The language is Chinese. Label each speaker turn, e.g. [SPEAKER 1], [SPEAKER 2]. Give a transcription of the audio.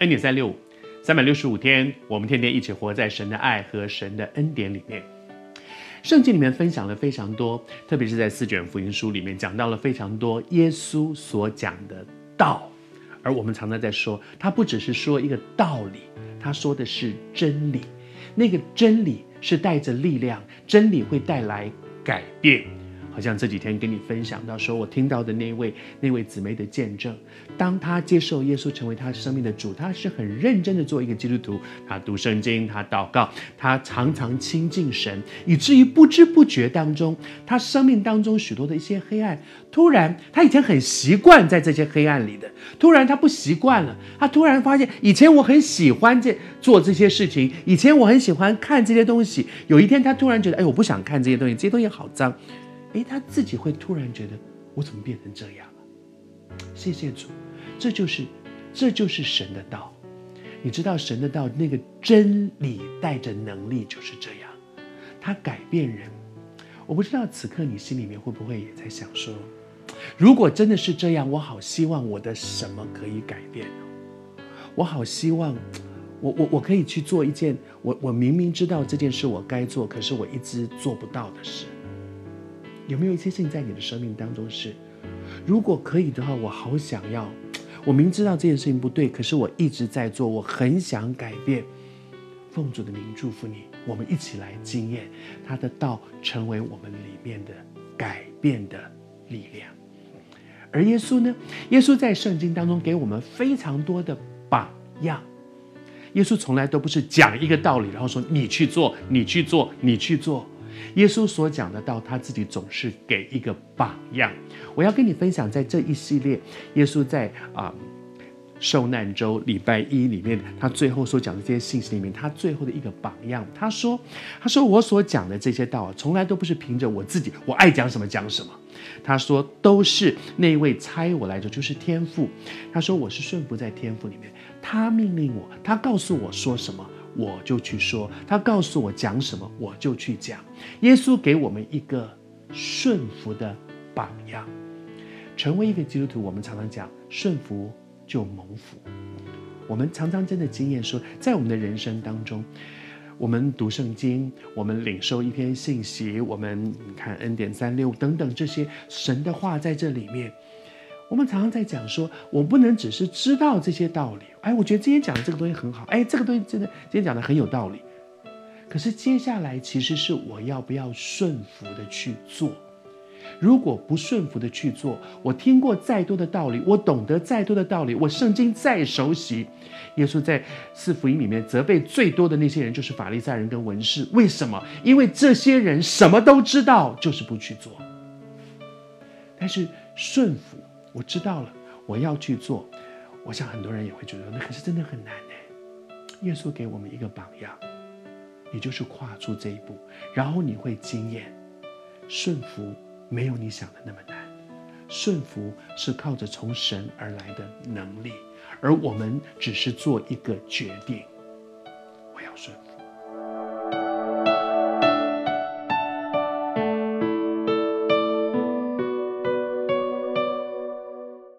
[SPEAKER 1] 恩典三六五，三百六十五天，我们天天一起活在神的爱和神的恩典里面。圣经里面分享了非常多，特别是在四卷福音书里面讲到了非常多耶稣所讲的道，而我们常常在说，他不只是说一个道理，他说的是真理。那个真理是带着力量，真理会带来改变。好像这几天跟你分享到，说我听到的那位那位姊妹的见证，当她接受耶稣成为她生命的主，她是很认真的做一个基督徒，她读圣经，她祷告，她常常亲近神，以至于不知不觉当中，她生命当中许多的一些黑暗，突然她以前很习惯在这些黑暗里的，突然她不习惯了，她突然发现以前我很喜欢这做这些事情，以前我很喜欢看这些东西，有一天她突然觉得，哎，我不想看这些东西，这些东西好脏。诶，他自己会突然觉得，我怎么变成这样了？谢谢主，这就是，这就是神的道。你知道神的道那个真理带着能力就是这样，它改变人。我不知道此刻你心里面会不会也在想说，如果真的是这样，我好希望我的什么可以改变？我好希望，我我我可以去做一件我我明明知道这件事我该做，可是我一直做不到的事。有没有一些事情在你的生命当中是，如果可以的话，我好想要。我明知道这件事情不对，可是我一直在做，我很想改变。奉主的名祝福你，我们一起来经验他的道成为我们里面的改变的力量。而耶稣呢？耶稣在圣经当中给我们非常多的榜样。耶稣从来都不是讲一个道理，然后说你去做，你去做，你去做。耶稣所讲的道，他自己总是给一个榜样。我要跟你分享，在这一系列耶稣在啊、受难周礼拜一里面，他最后所讲的这些信息里面，他最后的一个榜样。他说：“他说我所讲的这些道啊，从来都不是凭着我自己，我爱讲什么讲什么。他说都是那位差我来的，就是天父。他说我是顺服在天父里面，他命令我，他告诉我说什么。”我就去说，他告诉我讲什么，我就去讲。耶稣给我们一个顺服的榜样。成为一个基督徒，我们常常讲顺服就蒙福。我们常常真的经验说，在我们的人生当中，我们读圣经，我们领受一篇信息，我们看恩典三六等等这些神的话在这里面。我们常常在讲说，我不能只是知道这些道理。哎，我觉得今天讲的这个东西很好。哎，这个东西真的今天讲的很有道理。可是接下来其实是我要不要顺服的去做？如果不顺服的去做，我听过再多的道理，我懂得再多的道理，我圣经再熟悉。耶稣在四福音里面责备最多的那些人，就是法利赛人跟文士。为什么？因为这些人什么都知道，就是不去做。但是顺服。我知道了，我要去做。我想很多人也会觉得，那可是真的很难呢。耶稣给我们一个榜样，也就是跨出这一步，然后你会经验，顺服没有你想的那么难。顺服是靠着从神而来的能力，而我们只是做一个决定，我要顺服。